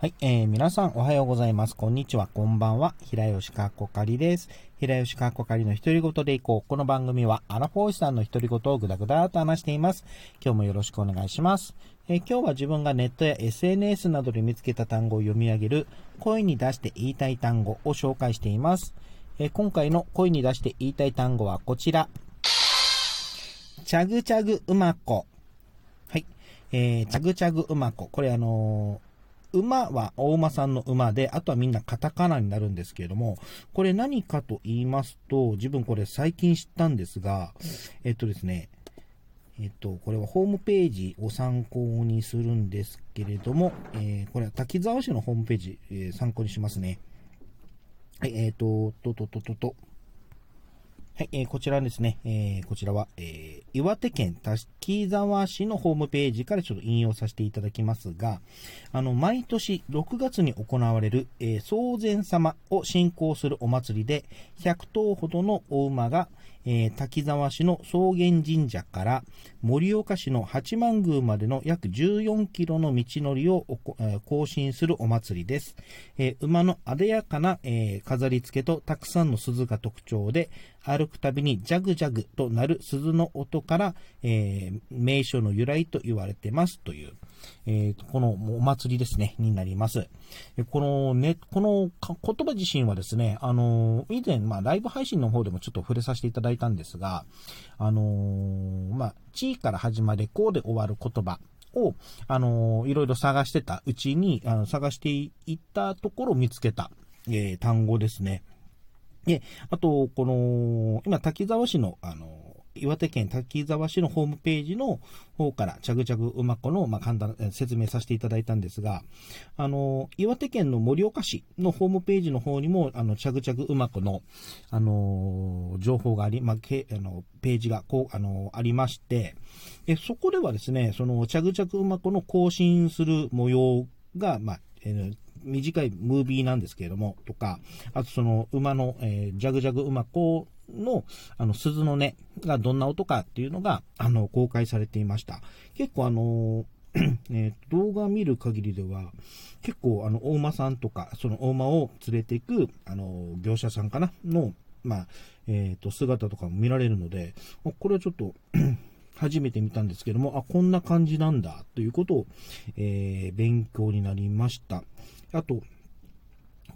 はい、えー、皆さんおはようございます。こんにちは、こんばんは。平吉かっこかりです。平吉かっこかりの独り言でいこう。この番組はアラフォーシさんの独り言をぐだぐだと話しています。今日もよろしくお願いします。えー、今日は自分がネットや SNS などで見つけた単語を読み上げる声に出して言いたい単語を紹介しています。えー、今回の声に出して言いたい単語はこちら。チャグチャグうまこ。はい。えー、チャグチャグうまこ。これあのー馬は大馬さんの馬で、あとはみんなカタカナになるんですけれども、これ何かと言いますと、自分これ最近知ったんですが、えっとですね、えっと、これはホームページを参考にするんですけれども、えー、これは滝沢市のホームページ、えー、参考にしますね。はい、えっ、ー、と、と、と、と、と、と、はい、えー、こちらですね、えー、こちらは、えー、岩手県滝沢市のホームページからちょっと引用させていただきますが、あの、毎年6月に行われる、えー、宗禅様を信仰するお祭りで、100頭ほどのお馬が、えー、滝沢市の草原神社から盛岡市の八幡宮までの約14キロの道のりを、えー、行進するお祭りです。えー、馬のあでやかな、え飾り付けとたくさんの鈴が特徴で、歩くたびにジャグジャグとなる鈴の音から、え名称の由来と言われてますという、えこのお祭りですね、になります。このね、この言葉自身はですね、あの以前、まあ、ライブ配信の方でもちょっと触れさせていただいたんですが、あのー、まあ、地位から始まり、こうで終わる言葉を、あのー、いろいろ探してたうちに、あの探していったところを見つけた、えー、単語ですね。で、あと、この、今、滝沢市の、あの、岩手県滝沢市のホームページの方から、チャグチャグ馬子の、まあ、簡単、説明させていただいたんですが、あの、岩手県の盛岡市のホームページの方にも、あの、チャグチャグ馬子の、あの、情報があり、まあ、けあの、ページが、こう、あの、ありまして、えそこではですね、その、チャグチャグ馬子の更新する模様が、まあ、え、短いムービーなんですけれども、とか、あとその馬の、えー、ジャグジャグ馬子の、あの、鈴の音がどんな音かっていうのが、あの、公開されていました。結構あの えー、動画見る限りでは、結構あの、大馬さんとか、その大馬を連れていく、あの、業者さんかな？の、まあ、えっ、ー、と、姿とかも見られるので、これはちょっと 初めて見たんですけども、あ、こんな感じなんだ、ということを、えー、勉強になりました。あと、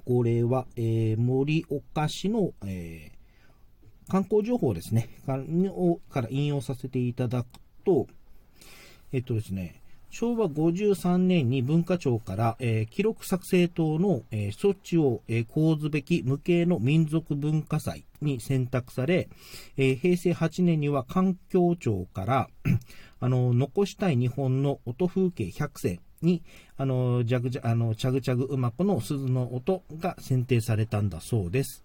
これは、えー、盛岡市の、え、観光情報ですね、から引用させていただくと、えっとですね、昭和53年に文化庁から、えー、記録作成等の、えー、措置を、えー、講ずべき無形の民族文化祭に選択され、え、平成8年には環境庁から あの、残したい日本の音風景100選に、あの、ジャグジャ、あの、チャグチャグ馬子の鈴の音が選定されたんだそうです。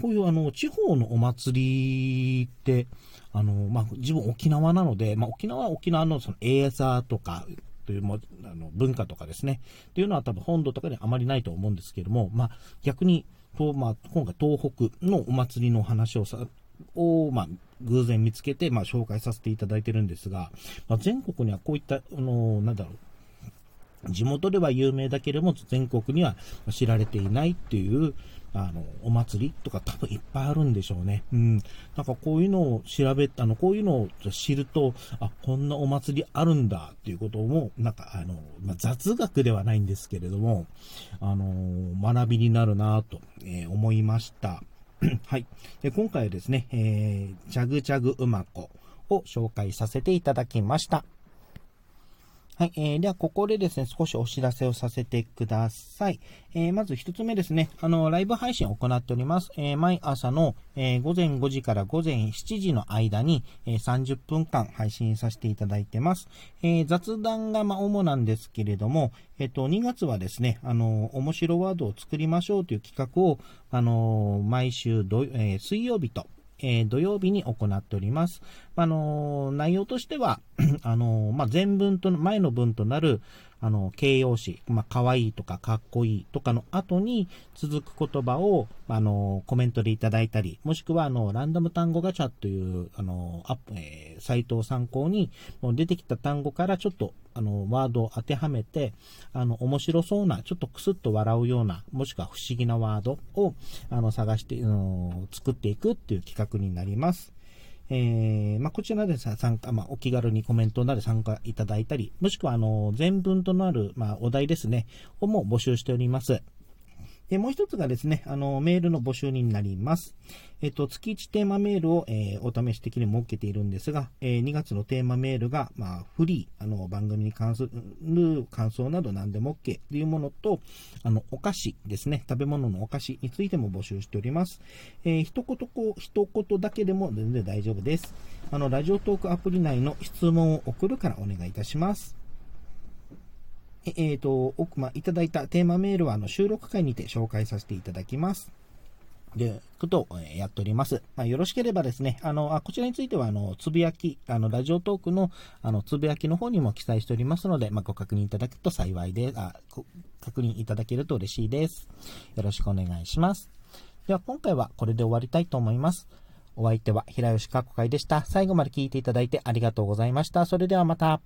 こういうあの、地方のお祭りって、あの、まあ、自分沖縄なので、まあ、沖縄は沖縄のそのエーザーとか、というもあの文化とかですね、っていうのは多分本土とかにあまりないと思うんですけども、まあ、逆に、とまあ、今回東北のお祭りの話をさ、を、まあ、偶然見つけて、まあ、紹介させていただいてるんですが、まあ、全国にはこういった、あの、なんだろう、地元では有名だけれども、全国には知られていないっていう、あの、お祭りとか多分いっぱいあるんでしょうね。うん。なんかこういうのを調べ、あの、こういうのを知ると、あ、こんなお祭りあるんだっていうことも、なんかあの、まあ、雑学ではないんですけれども、あの、学びになるなと、えー、思いました。はい。で、今回はですね、えー、チャグチャグうまこを紹介させていただきました。はい。えー、では、ここでですね、少しお知らせをさせてください。えー、まず一つ目ですね、あの、ライブ配信を行っております。えー、毎朝の、えー、午前5時から午前7時の間に、えー、30分間配信させていただいてます。えー、雑談が、ま、主なんですけれども、えっ、と、2月はですね、あの、面白ワードを作りましょうという企画を、あの、毎週土、えー、水曜日と、えー、土曜日に行っております。あのー、内容としては、あのー、まあ、前文と、前の文となる、あの、形容詞、まあ、可愛いとかかっこいいとかの後に続く言葉を、あの、コメントでいただいたり、もしくは、あの、ランダム単語ガチャという、あの、アップ、えー、サイトを参考に、もう出てきた単語からちょっと、あの、ワードを当てはめて、あの、面白そうな、ちょっとクスッと笑うような、もしくは不思議なワードを、あの、探して、うん、作っていくっていう企画になります。えー、まあ、こちらで参加、まあ、お気軽にコメントなど参加いただいたり、もしくは、あの、全文となる、まあ、お題ですね、をも募集しております。で、もう一つがですね、あの、メールの募集になります。えっと、月1テーマメールを、えー、お試し的に設けているんですが、えー、2月のテーマメールが、まあ、フリー、あの、番組に関する感想など何でも OK というものと、あの、お菓子ですね、食べ物のお菓子についても募集しております。えー、一言こう、一言だけでも全然大丈夫です。あの、ラジオトークアプリ内の質問を送るからお願いいたします。えっ、ー、と、奥、まあ、いただいたテーマメールは、あの、収録会にて紹介させていただきます。で、ことをやっております。まあ、よろしければですね、あの、あこちらについては、あの、つぶやき、あの、ラジオトークの、あの、つぶやきの方にも記載しておりますので、まあ、ご確認いただくと幸いで、あ、確認いただけると嬉しいです。よろしくお願いします。では、今回はこれで終わりたいと思います。お相手は平吉かこかいでした。最後まで聞いていただいてありがとうございました。それではまた。